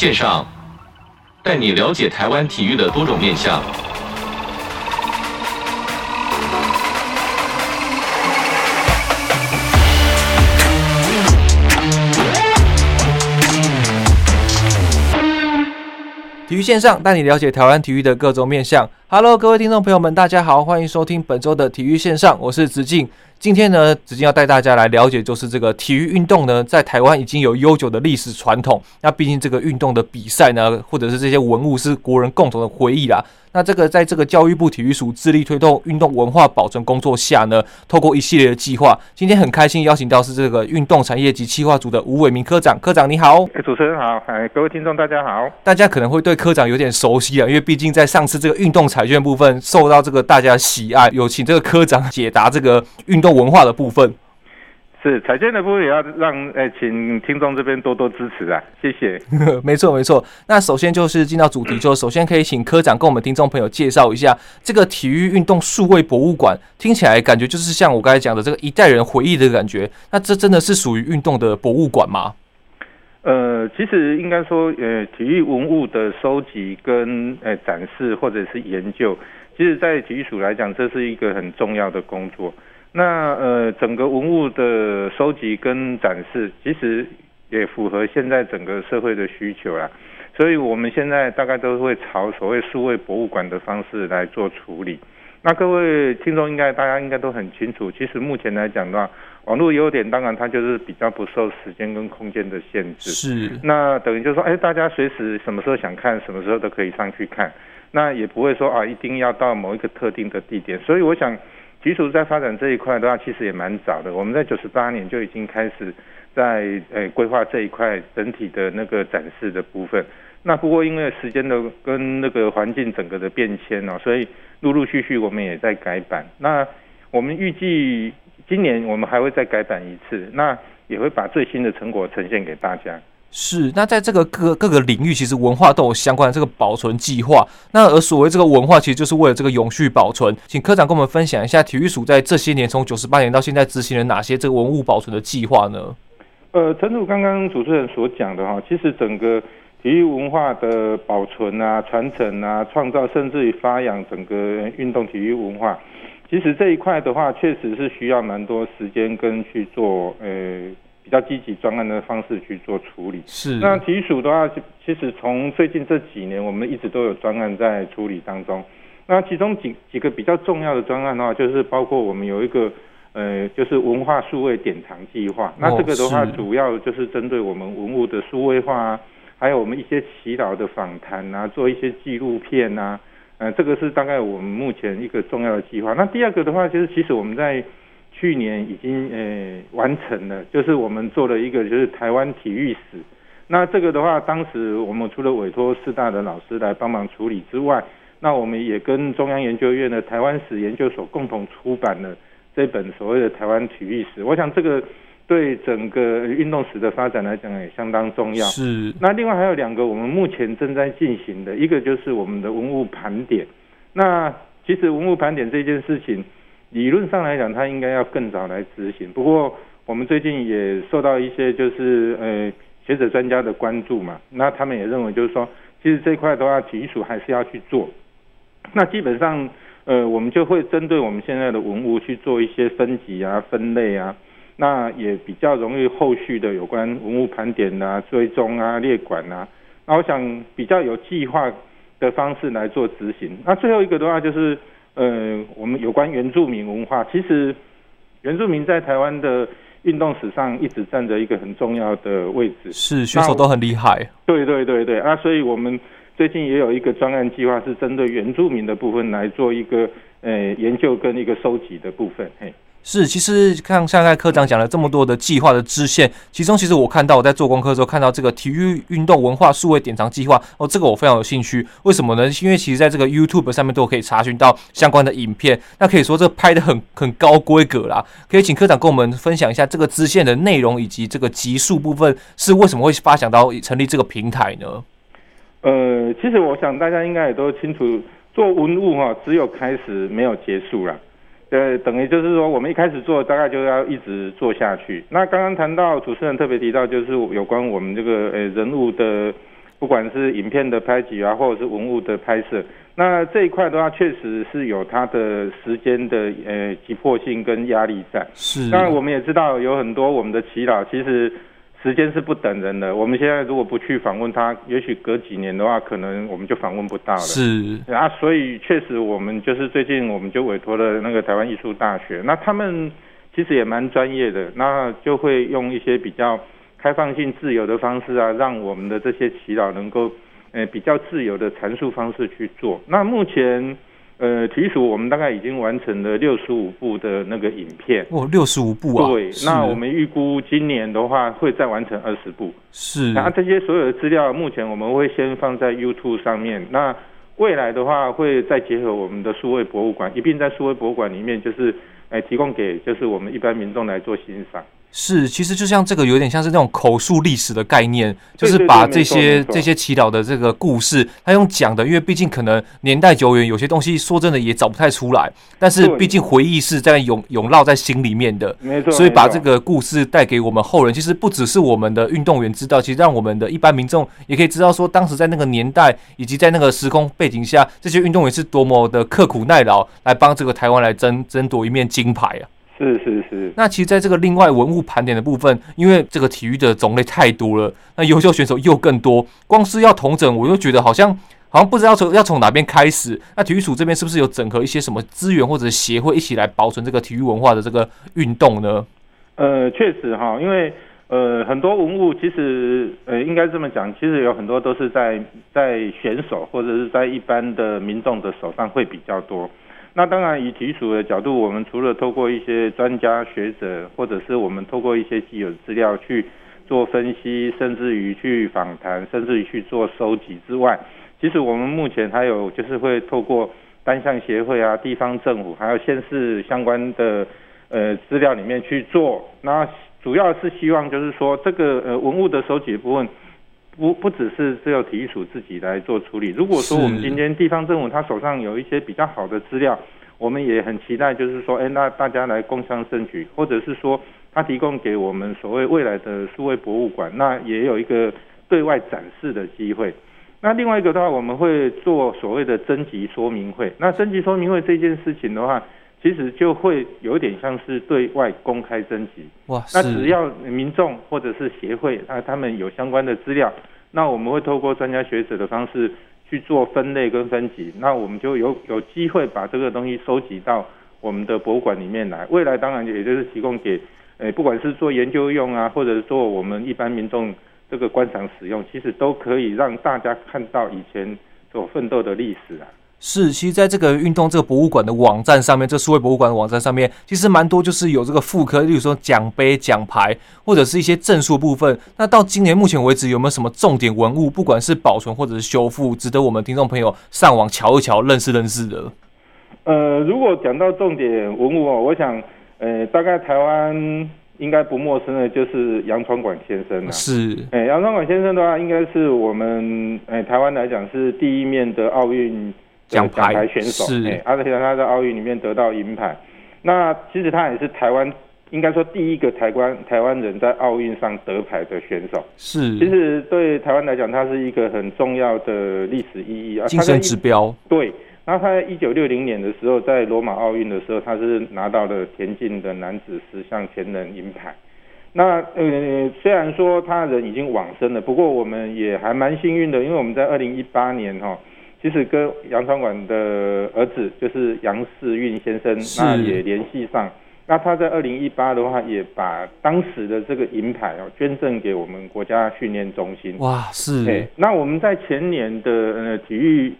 线上，带你了解台湾体育的多种面向。体育线上带你了解台湾体育的各种面向。Hello，各位听众朋友们，大家好，欢迎收听本周的体育线上，我是子敬。今天呢，子敬要带大家来了解，就是这个体育运动呢，在台湾已经有悠久的历史传统。那毕竟这个运动的比赛呢，或者是这些文物，是国人共同的回忆啦。那这个在这个教育部体育署致力推动运动文化保存工作下呢，透过一系列的计划，今天很开心邀请到是这个运动产业及企划组的吴伟明科长。科长你好，主持人好，哎，各位听众大家好。大家可能会对科长有点熟悉啊，因为毕竟在上次这个运动彩券部分受到这个大家喜爱，有请这个科长解答这个运动文化的部分。是彩券的部分也要让诶、欸，请听众这边多多支持啊，谢谢。没错没错，那首先就是进到主题，就首先可以请科长跟我们听众朋友介绍一下这个体育运动数位博物馆，听起来感觉就是像我刚才讲的这个一代人回忆的感觉。那这真的是属于运动的博物馆吗？呃，其实应该说，呃，体育文物的收集跟呃展示或者是研究，其实在体育署来讲，这是一个很重要的工作。那呃，整个文物的收集跟展示，其实也符合现在整个社会的需求啦。所以我们现在大概都会朝所谓数位博物馆的方式来做处理。那各位听众应该大家应该都很清楚，其实目前来讲的话，网络优点当然它就是比较不受时间跟空间的限制。是。那等于就是说，哎，大家随时什么时候想看，什么时候都可以上去看。那也不会说啊，一定要到某一个特定的地点。所以我想。体育署在发展这一块的话，其实也蛮早的。我们在九十八年就已经开始在诶规划这一块整体的那个展示的部分。那不过因为时间的跟那个环境整个的变迁哦，所以陆陆续续我们也在改版。那我们预计今年我们还会再改版一次，那也会把最新的成果呈现给大家。是，那在这个各各个领域，其实文化都有相关的这个保存计划。那而所谓这个文化，其实就是为了这个永续保存。请科长跟我们分享一下，体育署在这些年从九十八年到现在执行了哪些这个文物保存的计划呢？呃，陈主刚刚主持人所讲的哈，其实整个体育文化的保存啊、传承啊、创造，甚至于发扬整个运动体育文化，其实这一块的话，确实是需要蛮多时间跟去做呃。比较积极专案的方式去做处理。是。那体育署的话，其实从最近这几年，我们一直都有专案在处理当中。那其中几几个比较重要的专案的话，就是包括我们有一个呃，就是文化数位典藏计划。那这个的话，主要就是针对我们文物的数位化啊，还有我们一些祈祷的访谈啊，做一些纪录片啊。呃，这个是大概我们目前一个重要的计划。那第二个的话，就是其实我们在去年已经呃、欸、完成了，就是我们做了一个就是台湾体育史。那这个的话，当时我们除了委托四大的老师来帮忙处理之外，那我们也跟中央研究院的台湾史研究所共同出版了这本所谓的台湾体育史。我想这个对整个运动史的发展来讲也相当重要。是。那另外还有两个我们目前正在进行的，一个就是我们的文物盘点。那其实文物盘点这件事情。理论上来讲，它应该要更早来执行。不过，我们最近也受到一些就是呃学者专家的关注嘛，那他们也认为就是说，其实这块的话，体育署还是要去做。那基本上，呃，我们就会针对我们现在的文物去做一些分级啊、分类啊，那也比较容易后续的有关文物盘点啊、追踪啊、列管啊。那我想比较有计划的方式来做执行。那最后一个的话就是。呃，我们有关原住民文化，其实原住民在台湾的运动史上一直占着一个很重要的位置，是选手都很厉害。对对对对啊，所以我们最近也有一个专案计划，是针对原住民的部分来做一个呃研究跟一个收集的部分，嘿。是，其实看现在科长讲了这么多的计划的支线，其中其实我看到我在做功课的时候看到这个体育运动文化数位典藏计划哦，这个我非常有兴趣。为什么呢？因为其实在这个 YouTube 上面都可以查询到相关的影片，那可以说这拍得很很高规格啦。可以请科长跟我们分享一下这个支线的内容以及这个集数部分是为什么会发想到成立这个平台呢？呃，其实我想大家应该也都清楚，做文物哈，只有开始没有结束啦。对，等于就是说，我们一开始做，大概就要一直做下去。那刚刚谈到主持人特别提到，就是有关我们这个呃人物的不管是影片的拍辑啊，或者是文物的拍摄，那这一块的话，确实是有它的时间的呃急迫性跟压力在。是。当然，我们也知道有很多我们的耆老，其实时间是不等人的。我们现在如果不去访问他，也许隔几年的话，可能我们就访问不到了。是。啊，所以确实我们就是最近我们就委托了那个台湾艺术大学，那他们其实也蛮专业的，那就会用一些比较。开放性、自由的方式啊，让我们的这些耆老能够，呃，比较自由的阐述方式去做。那目前，呃，体育署我们大概已经完成了六十五部的那个影片。哦，六十五部啊！对，那我们预估今年的话会再完成二十部。是。那这些所有的资料，目前我们会先放在 YouTube 上面。那未来的话，会再结合我们的数位博物馆，一并在数位博物馆里面，就是，呃，提供给就是我们一般民众来做欣赏。是，其实就像这个有点像是那种口述历史的概念，就是把这些这些祈祷的这个故事，他用讲的，因为毕竟可能年代久远，有些东西说真的也找不太出来，但是毕竟回忆是在涌涌绕在心里面的，没错，所以把这个故事带给我们后人，其实不只是我们的运动员知道，其实让我们的一般民众也可以知道说，当时在那个年代以及在那个时空背景下，这些运动员是多么的刻苦耐劳，来帮这个台湾来争争夺一面金牌啊。是是是，那其实，在这个另外文物盘点的部分，因为这个体育的种类太多了，那优秀选手又更多，光是要统整，我就觉得好像好像不知道从要从哪边开始。那体育署这边是不是有整合一些什么资源或者协会一起来保存这个体育文化的这个运动呢？呃，确实哈，因为呃很多文物其实呃应该这么讲，其实有很多都是在在选手或者是在一般的民众的手上会比较多。那当然，以体育署的角度，我们除了透过一些专家学者，或者是我们透过一些既有资料去做分析，甚至于去访谈，甚至于去做收集之外，其实我们目前还有就是会透过单项协会啊、地方政府，还有县市相关的呃资料里面去做。那主要是希望就是说，这个呃文物的收集部分。不不只是只有体育署自己来做处理。如果说我们今天地方政府他手上有一些比较好的资料，我们也很期待，就是说，哎，那大家来共襄盛举，或者是说他提供给我们所谓未来的数位博物馆，那也有一个对外展示的机会。那另外一个的话，我们会做所谓的征集说明会。那征集说明会这件事情的话，其实就会有点像是对外公开征集，哇！那只要民众或者是协会，那他们有相关的资料，那我们会透过专家学者的方式去做分类跟分级，那我们就有有机会把这个东西收集到我们的博物馆里面来。未来当然也就是提供给，诶，不管是做研究用啊，或者是做我们一般民众这个观赏使用，其实都可以让大家看到以前所奋斗的历史啊。是，其实在这个运动这个博物馆的网站上面，这数位博物馆的网站上面，其实蛮多就是有这个复刻，例如说奖杯、奖牌，或者是一些证书部分。那到今年目前为止，有没有什么重点文物，不管是保存或者是修复，值得我们听众朋友上网瞧一瞧、认识认识的？呃，如果讲到重点文物哦，我想，呃，大概台湾应该不陌生的，就是杨传广先生了。是，哎，杨传广先生的话，应该是我们，哎，台湾来讲是第一面的奥运。奖牌，牌选手，是，而且他在奥运里面得到银牌。那其实他也是台湾，应该说第一个台湾台湾人在奥运上得牌的选手。是，其实对台湾来讲，他是一个很重要的历史意义啊，精神指标。对，然后他在一九六零年的时候，在罗马奥运的时候，他是拿到了田径的男子十项全能银牌。那呃，虽然说他人已经往生了，不过我们也还蛮幸运的，因为我们在二零一八年哈。其实跟杨传馆的儿子就是杨世运先生，那也联系上。那他在二零一八的话，也把当时的这个银牌哦捐赠给我们国家训练中心。哇，是。对，那我们在前年的呃体育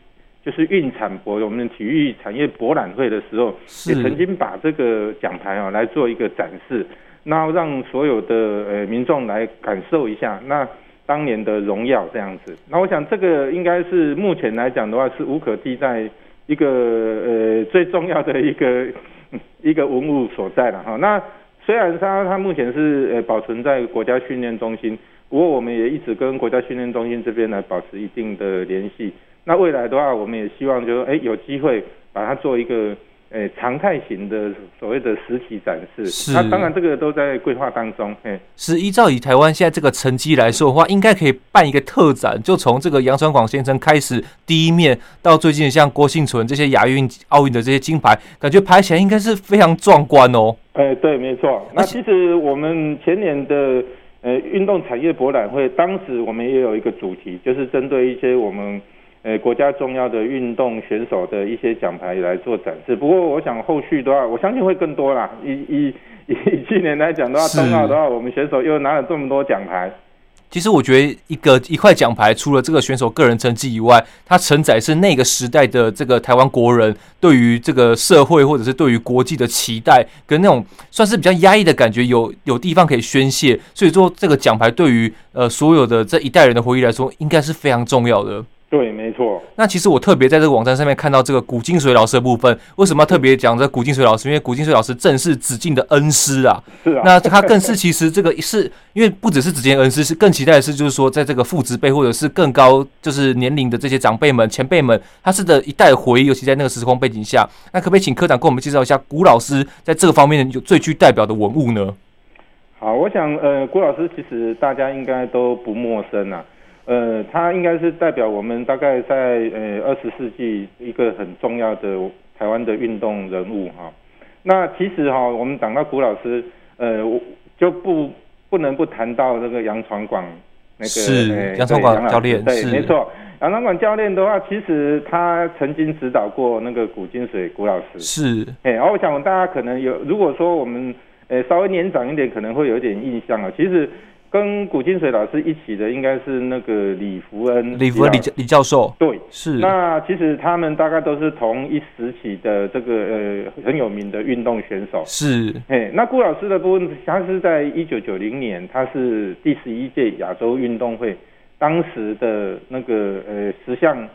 就是运产博，我们的体育产业博览会的时候，也曾经把这个奖牌啊来做一个展示，那让所有的呃民众来感受一下。那当年的荣耀这样子，那我想这个应该是目前来讲的话是无可替代一个呃最重要的一个 一个文物所在了哈。那虽然它它目前是呃保存在国家训练中心，不过我们也一直跟国家训练中心这边来保持一定的联系。那未来的话，我们也希望就是哎有机会把它做一个诶，常态型的所谓的实体展示，是。那当然这个都在规划当中。诶，是依照以台湾现在这个成绩来说的话，应该可以办一个特展，就从这个杨传广先生开始第一面，到最近像郭幸存这些亚运、奥运的这些金牌，感觉排起来应该是非常壮观哦。诶，对，没错。那其实我们前年的呃运动产业博览会，当时我们也有一个主题，就是针对一些我们。呃，国家重要的运动选手的一些奖牌来做展示。不过，我想后续的话，我相信会更多啦。以以以去年来讲的话，冬奥的话，我们选手又拿了这么多奖牌。其实我觉得一个一块奖牌，除了这个选手个人成绩以外，它承载是那个时代的这个台湾国人对于这个社会或者是对于国际的期待，跟那种算是比较压抑的感觉，有有地方可以宣泄。所以说，这个奖牌对于呃所有的这一代人的回忆来说，应该是非常重要的。对，没错。那其实我特别在这个网站上面看到这个古金水老师的部分，为什么要特别讲这古金水老师？因为古金水老师正是子敬的恩师啊。是啊。那他更是其实这个是因为不只是子敬恩师，是更期待的是，就是说在这个父执辈或者是更高就是年龄的这些长辈们、前辈们，他是的一代回忆，尤其在那个时空背景下。那可不可以请科长跟我们介绍一下古老师在这个方面有最具代表的文物呢？好，我想呃，古老师其实大家应该都不陌生啊。呃，他应该是代表我们大概在呃二十世纪一个很重要的台湾的运动人物哈。那其实哈，我们讲到古老师，呃，就不不能不谈到那个杨传广那个是杨传广教练，对，没错。杨传广教练的话，其实他曾经指导过那个古金水古老师，是。哎，然后我想大家可能有，如果说我们呃稍微年长一点，可能会有一点印象啊。其实。跟古金水老师一起的应该是那个李福恩，李福恩李李教授，对，是。那其实他们大概都是同一时期的这个呃很有名的运动选手，是。哎，那顾老师的部分，他是在一九九零年，他是第十一届亚洲运动会当时的那个呃十项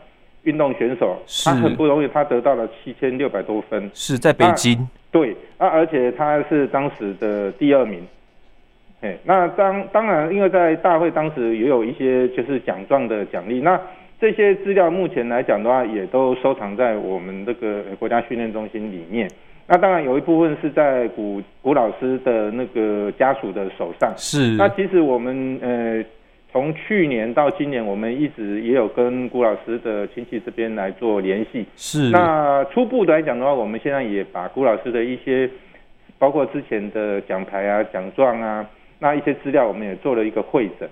运动选手，他很不容易，他得到了七千六百多分，是在北京，对，啊，而且他是当时的第二名。哎，那当当然，因为在大会当时也有一些就是奖状的奖励，那这些资料目前来讲的话，也都收藏在我们这个国家训练中心里面。那当然有一部分是在古古老师的那个家属的手上。是。那其实我们呃，从去年到今年，我们一直也有跟古老师的亲戚这边来做联系。是。那初步来讲的话，我们现在也把古老师的一些，包括之前的奖牌啊、奖状啊。那一些资料我们也做了一个会诊，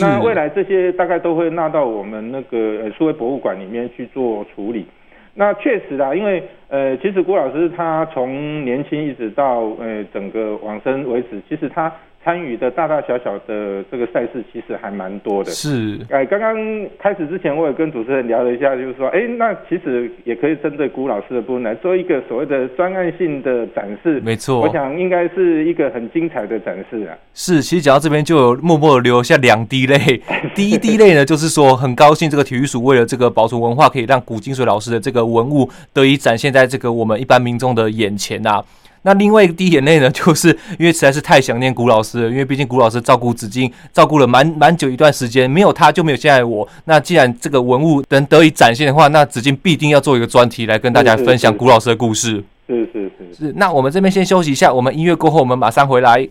那未来这些大概都会纳到我们那个呃数位博物馆里面去做处理。那确实啦，因为呃，其实郭老师他从年轻一直到呃整个往生为止，其实他。参与的大大小小的这个赛事其实还蛮多的。是，哎，刚刚开始之前，我也跟主持人聊了一下，就是说，哎，那其实也可以针对古老师的部分来做一个所谓的专案性的展示。没错，我想应该是一个很精彩的展示啊。是，其实讲到这边就有默默流下两滴泪。第一滴泪呢，就是说很高兴这个体育署为了这个保存文化，可以让古金水老师的这个文物得以展现在这个我们一般民众的眼前啊。那另外一个滴眼泪呢，就是因为实在是太想念古老师了，因为毕竟古老师照顾子敬，照顾了蛮蛮久一段时间，没有他就没有现在我。那既然这个文物能得以展现的话，那子敬必定要做一个专题来跟大家分享古老师的故事。是是是是。是，那我们这边先休息一下，我们音乐过后，我们马上回来。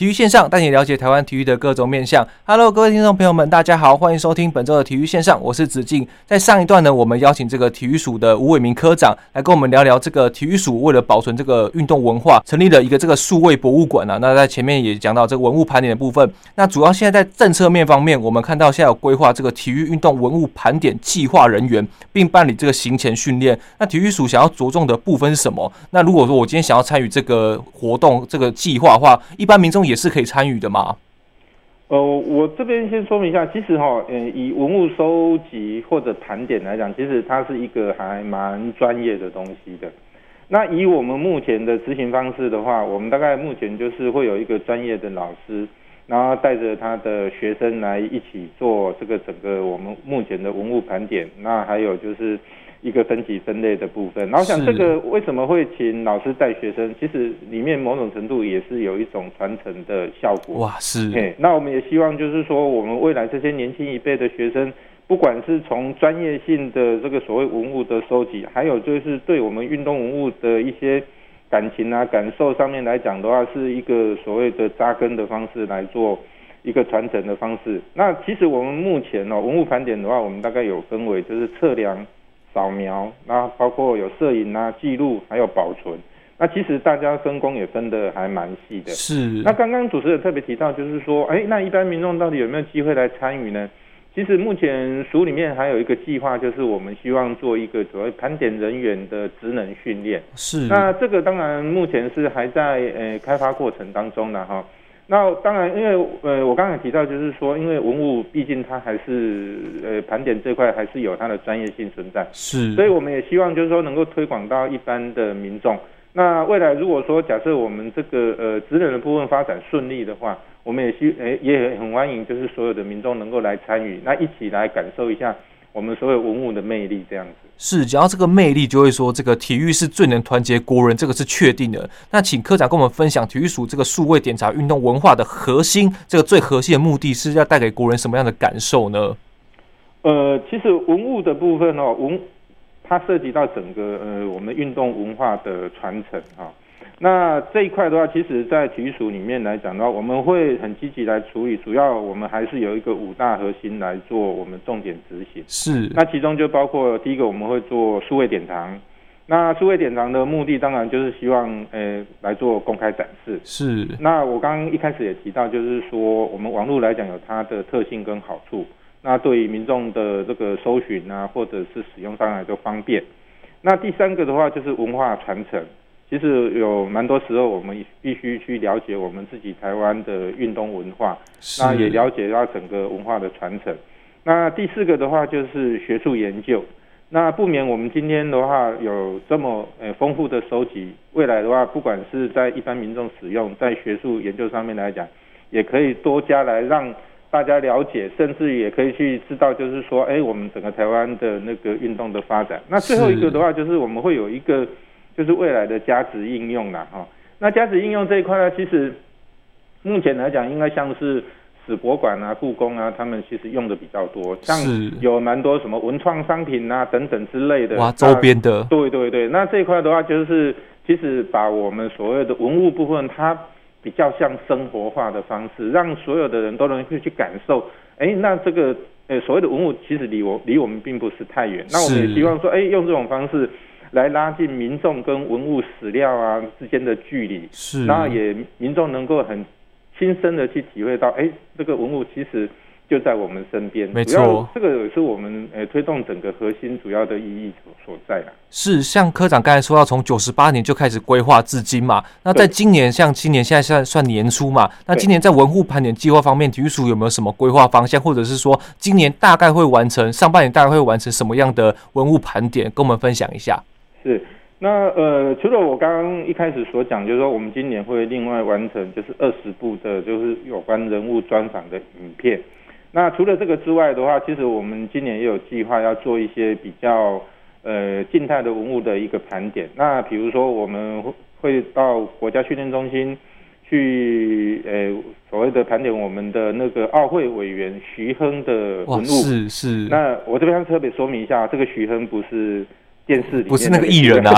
体育线上带你了解台湾体育的各种面向。Hello，各位听众朋友们，大家好，欢迎收听本周的体育线上，我是子敬。在上一段呢，我们邀请这个体育署的吴伟明科长来跟我们聊聊这个体育署为了保存这个运动文化，成立了一个这个数位博物馆啊。那在前面也讲到这个文物盘点的部分。那主要现在在政策面方面，我们看到现在有规划这个体育运动文物盘点计划人员，并办理这个行前训练。那体育署想要着重的部分是什么？那如果说我今天想要参与这个活动这个计划的话，一般民众也是可以参与的吗？呃，我这边先说明一下，其实哈，呃，以文物收集或者盘点来讲，其实它是一个还蛮专业的东西的。那以我们目前的执行方式的话，我们大概目前就是会有一个专业的老师，然后带着他的学生来一起做这个整个我们目前的文物盘点。那还有就是一个分级分类的部分。然后想这个为什么会请老师带学生？其实里面某种程度也是有一种传承的效果。哇，是。嘿，那我们也希望就是说，我们未来这些年轻一辈的学生，不管是从专业性的这个所谓文物的收集，还有就是对我们运动文物的一些。感情啊，感受上面来讲的话，是一个所谓的扎根的方式来做一个传承的方式。那其实我们目前呢、哦，文物盘点的话，我们大概有分为就是测量、扫描，那包括有摄影啊、记录，还有保存。那其实大家分工也分得还蛮细的。是。那刚刚主持人特别提到，就是说，哎，那一般民众到底有没有机会来参与呢？其实目前署里面还有一个计划，就是我们希望做一个所谓盘点人员的职能训练。是。那这个当然目前是还在呃开发过程当中的哈。那当然，因为呃我刚才提到，就是说，因为文物毕竟它还是呃盘点这块还是有它的专业性存在。是。所以我们也希望就是说能够推广到一般的民众。那未来如果说假设我们这个呃职能的部分发展顺利的话，我们也希诶也很欢迎，就是所有的民众能够来参与，那一起来感受一下我们所有文物的魅力，这样子。是，讲到这个魅力，就会说这个体育是最能团结国人，这个是确定的。那请科长跟我们分享体育署这个数位检查运动文化的核心，这个最核心的目的是要带给国人什么样的感受呢？呃，其实文物的部分哦，文它涉及到整个呃我们运动文化的传承哈。那这一块的话，其实，在体育署里面来讲的话，我们会很积极来处理。主要我们还是有一个五大核心来做我们重点执行。是。那其中就包括第一个，我们会做数位典藏。那数位典藏的目的，当然就是希望，诶、呃，来做公开展示。是。那我刚刚一开始也提到，就是说，我们网络来讲有它的特性跟好处。那对于民众的这个搜寻啊，或者是使用上来都方便。那第三个的话，就是文化传承。其实有蛮多时候，我们必须去了解我们自己台湾的运动文化，那也了解到整个文化的传承。那第四个的话就是学术研究，那不免我们今天的话有这么呃丰富的收集，未来的话不管是在一般民众使用，在学术研究上面来讲，也可以多加来让大家了解，甚至也可以去知道，就是说，哎，我们整个台湾的那个运动的发展。那最后一个的话就是我们会有一个。就是未来的加值应用啦，哈。那加值应用这一块呢，其实目前来讲，应该像是史博馆啊、故宫啊，他们其实用的比较多，像有蛮多什么文创商品啊等等之类的。哇，周边的。对对对，那这一块的话，就是其实把我们所谓的文物部分，它比较像生活化的方式，让所有的人都能够去感受。哎，那这个呃所谓的文物，其实离我离我们并不是太远。那我们也希望说，哎，用这种方式。来拉近民众跟文物史料啊之间的距离，是，然后也民众能够很亲身的去体会到，哎，这个文物其实就在我们身边。没错，这个也是我们呃推动整个核心主要的意义所所在啊。是，像科长刚才说到，从九十八年就开始规划至今嘛。那在今年，像今年现在算算年初嘛，那今年在文物盘点计划方面，体育署有没有什么规划方向，或者是说今年大概会完成，上半年大概会完成什么样的文物盘点，跟我们分享一下。是，那呃，除了我刚刚一开始所讲，就是说我们今年会另外完成就是二十部的，就是有关人物专访的影片。那除了这个之外的话，其实我们今年也有计划要做一些比较呃静态的文物的一个盘点。那比如说我们会到国家训练中心去，呃，所谓的盘点我们的那个奥会委员徐亨的文物。是是。那我这边特别说明一下，这个徐亨不是。电视里不是那个艺人啊，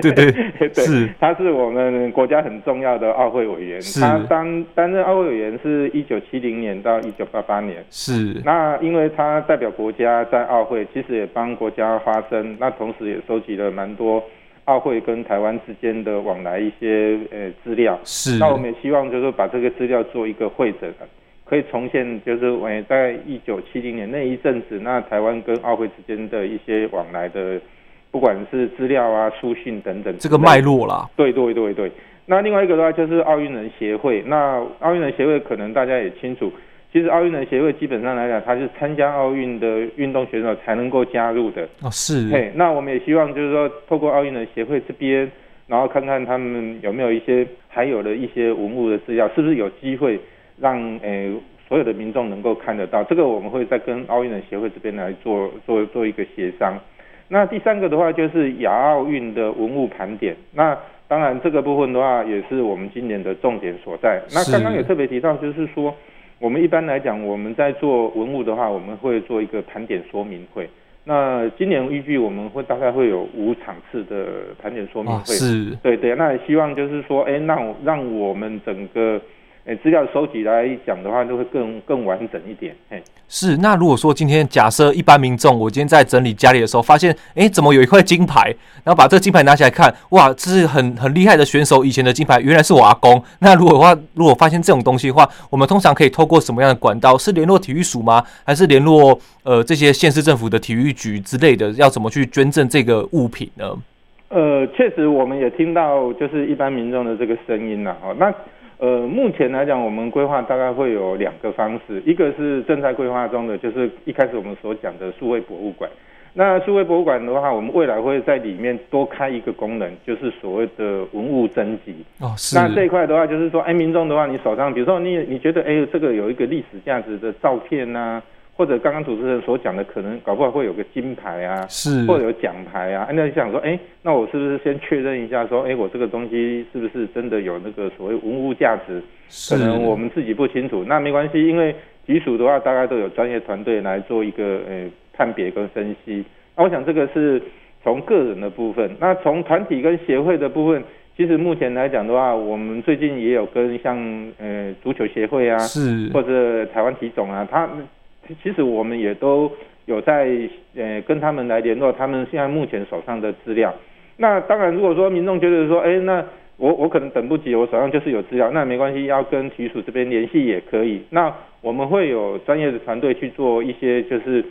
对 对 对，是，他是我们国家很重要的奥会委员，他当担任奥会委员是一九七零年到一九八八年，是。那因为他代表国家在奥会，其实也帮国家发声，那同时也收集了蛮多奥会跟台湾之间的往来一些呃资料，是。那我们也希望就是把这个资料做一个汇整，可以重现就是我在一九七零年那一阵子，那台湾跟奥会之间的一些往来的。不管是资料啊、书信等等，这个脉络啦。对对对对。那另外一个的话，就是奥运人协会。那奥运人协会可能大家也清楚，其实奥运人协会基本上来讲，它是参加奥运的运动选手才能够加入的。哦，是。嘿，那我们也希望就是说，透过奥运人协会这边，然后看看他们有没有一些还有的一些文物的资料，是不是有机会让诶、呃、所有的民众能够看得到。这个我们会再跟奥运人协会这边来做做做一个协商。那第三个的话就是亚奥运的文物盘点。那当然这个部分的话也是我们今年的重点所在。那刚刚也特别提到，就是说我们一般来讲我们在做文物的话，我们会做一个盘点说明会。那今年预计我们会大概会有五场次的盘点说明会。是。对对，那也希望就是说，哎，让让我们整个。诶，资料收集来讲的话，就会更更完整一点。嘿，是。那如果说今天假设一般民众，我今天在整理家里的时候，发现，诶，怎么有一块金牌？然后把这个金牌拿起来看，哇，这是很很厉害的选手以前的金牌，原来是我阿公。那如果的话，如果发现这种东西的话，我们通常可以透过什么样的管道？是联络体育署吗？还是联络呃这些县市政府的体育局之类的？要怎么去捐赠这个物品呢？呃，确实，我们也听到就是一般民众的这个声音了。哦，那。呃，目前来讲，我们规划大概会有两个方式，一个是正在规划中的，就是一开始我们所讲的数位博物馆。那数位博物馆的话，我们未来会在里面多开一个功能，就是所谓的文物征集。哦，是。那这一块的话，就是说，哎，民众的话，你手上，比如说你你觉得，哎，这个有一个历史价值的照片呐、啊。或者刚刚主持人所讲的，可能搞不好会有个金牌啊，是，或者有奖牌啊。那你想说，哎，那我是不是先确认一下，说，哎，我这个东西是不是真的有那个所谓文物价值？可能我们自己不清楚，那没关系，因为体署的话，大概都有专业团队来做一个呃判别跟分析。那我想这个是从个人的部分，那从团体跟协会的部分，其实目前来讲的话，我们最近也有跟像呃足球协会啊，是，或者台湾体总啊，他。其实我们也都有在呃跟他们来联络，他们现在目前手上的资料。那当然，如果说民众觉得说，哎，那我我可能等不及，我手上就是有资料，那没关系，要跟体署这边联系也可以。那我们会有专业的团队去做一些，就是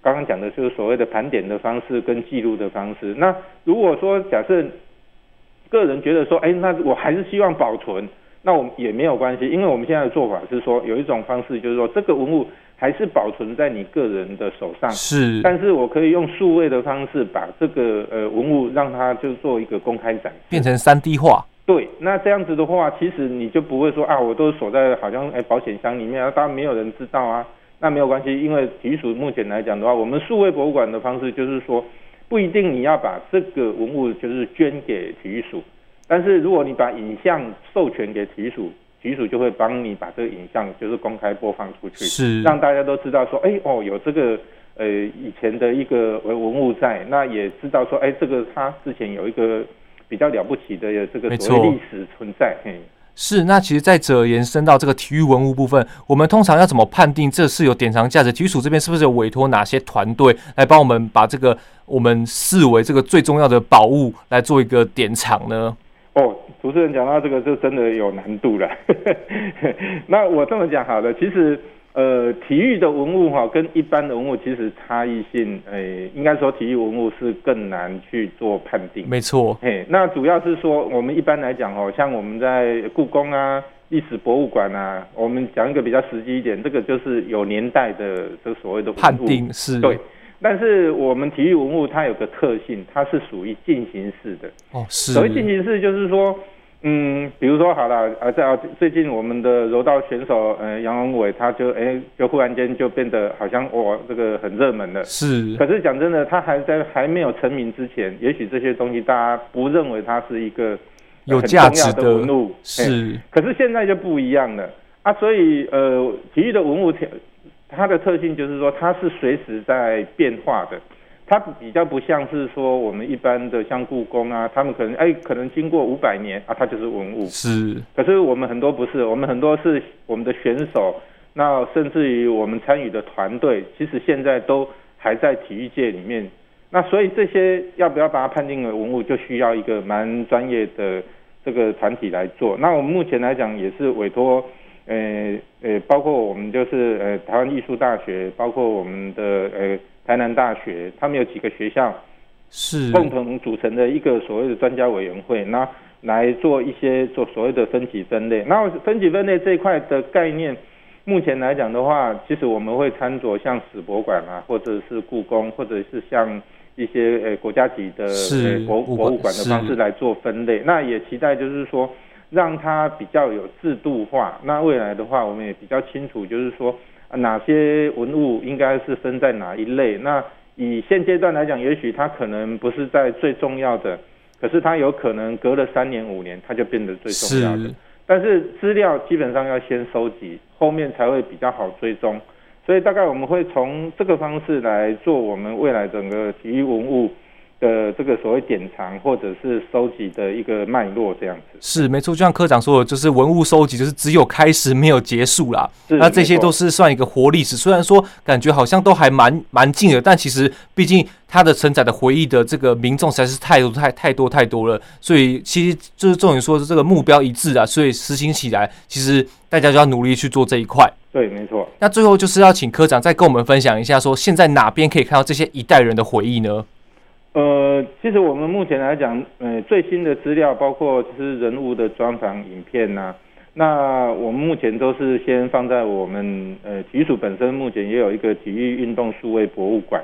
刚刚讲的，就是所谓的盘点的方式跟记录的方式。那如果说假设个人觉得说，哎，那我还是希望保存，那我们也没有关系，因为我们现在的做法是说，有一种方式就是说这个文物。还是保存在你个人的手上，是。但是我可以用数位的方式把这个呃文物让它就做一个公开展示，变成三 D 化。对，那这样子的话，其实你就不会说啊，我都锁在好像哎保险箱里面啊，当然没有人知道啊。那没有关系，因为体育署目前来讲的话，我们数位博物馆的方式就是说，不一定你要把这个文物就是捐给体育署，但是如果你把影像授权给体育署。局署就会帮你把这个影像就是公开播放出去，是让大家都知道说，哎哦，有这个呃以前的一个文文物在，那也知道说，哎，这个它之前有一个比较了不起的这个所谓历史存在。嘿，是。那其实再者延伸到这个体育文物部分，我们通常要怎么判定这是有典藏价值？体育署这边是不是有委托哪些团队来帮我们把这个我们视为这个最重要的宝物来做一个典藏呢？哦，主持人讲到这个就真的有难度了。那我这么讲好了，其实呃，体育的文物哈，跟一般的文物其实差异性，诶、呃，应该说体育文物是更难去做判定。没错，嘿，那主要是说我们一般来讲哦，像我们在故宫啊、历史博物馆啊，我们讲一个比较实际一点，这个就是有年代的这个所谓的判定是对。但是我们体育文物它有个特性，它是属于进行式的。哦，是。所谓进行式，就是说，嗯，比如说好了，啊，在最近我们的柔道选手，呃，杨文伟，他就哎，就忽然间就变得好像哇，这个很热门了。是。可是讲真的，他还在还没有成名之前，也许这些东西大家不认为它是一个、呃、有价值的文物。是。可是现在就不一样了啊，所以呃，体育的文物它的特性就是说，它是随时在变化的，它比较不像是说我们一般的像故宫啊，他们可能哎，可能经过五百年啊，它就是文物。是。可是我们很多不是，我们很多是我们的选手，那甚至于我们参与的团队，其实现在都还在体育界里面。那所以这些要不要把它判定为文物，就需要一个蛮专业的这个团体来做。那我们目前来讲也是委托。呃呃，包括我们就是呃台湾艺术大学，包括我们的呃台南大学，他们有几个学校是共同组成的一个所谓的专家委员会，那来做一些做所谓的分级分类。那分级分类这一块的概念，目前来讲的话，其实我们会参照像史博馆啊，或者是故宫，或者是像一些呃国家级的博博物馆的方式来做分类。那也期待就是说。让它比较有制度化。那未来的话，我们也比较清楚，就是说哪些文物应该是分在哪一类。那以现阶段来讲，也许它可能不是在最重要的，可是它有可能隔了三年五年，它就变得最重要的。但是资料基本上要先收集，后面才会比较好追踪。所以大概我们会从这个方式来做我们未来整个体育文物的这个所谓典藏或者是收集的一个脉络，这样子是没错。就像科长说的，就是文物收集就是只有开始没有结束啦。那这些都是算一个活历史，虽然说感觉好像都还蛮蛮近的，但其实毕竟它的承载的回忆的这个民众实在是太多太太多太多了。所以其实就是重点说是这个目标一致啊，所以实行起来其实大家就要努力去做这一块。对，没错。那最后就是要请科长再跟我们分享一下，说现在哪边可以看到这些一代人的回忆呢？呃，其实我们目前来讲，呃，最新的资料包括就是人物的专访影片呐、啊。那我们目前都是先放在我们呃体育署本身，目前也有一个体育运动数位博物馆。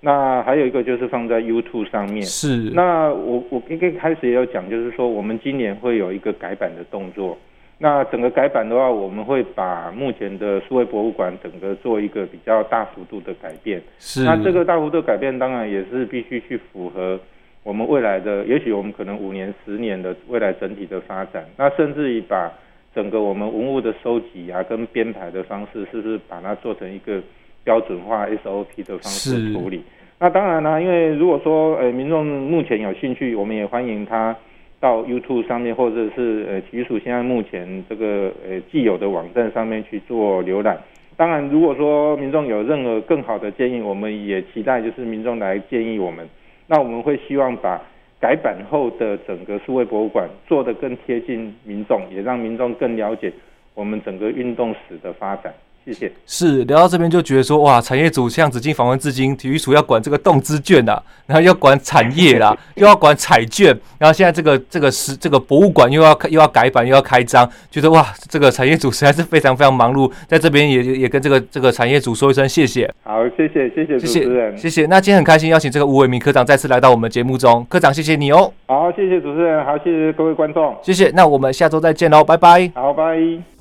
那还有一个就是放在 YouTube 上面。是。那我我刚刚开始也有讲，就是说我们今年会有一个改版的动作。那整个改版的话，我们会把目前的数位博物馆整个做一个比较大幅度的改变。是。那这个大幅度改变，当然也是必须去符合我们未来的，也许我们可能五年、十年的未来整体的发展。那甚至于把整个我们文物的收集啊，跟编排的方式，是不是把它做成一个标准化 SOP 的方式处理？那当然呢，因为如果说呃民众目前有兴趣，我们也欢迎他。到 YouTube 上面，或者是呃体育署现在目前这个呃既有的网站上面去做浏览。当然，如果说民众有任何更好的建议，我们也期待就是民众来建议我们。那我们会希望把改版后的整个数位博物馆做得更贴近民众，也让民众更了解我们整个运动史的发展。谢谢。是聊到这边就觉得说哇，产业组像紫金访问至今，体育署要管这个动资券呐，然后要管产业啦，又要管彩券，然后现在这个这个是这个博物馆又要又要改版又要开张，觉得哇，这个产业组实在是非常非常忙碌，在这边也也跟这个这个产业组说一声谢谢。好，谢谢谢谢主持人，谢谢。谢谢。那今天很开心邀请这个吴伟明科长再次来到我们节目中，科长谢谢你哦。好，谢谢主持人，好，谢谢各位观众，谢谢。那我们下周再见喽，拜拜。好，拜。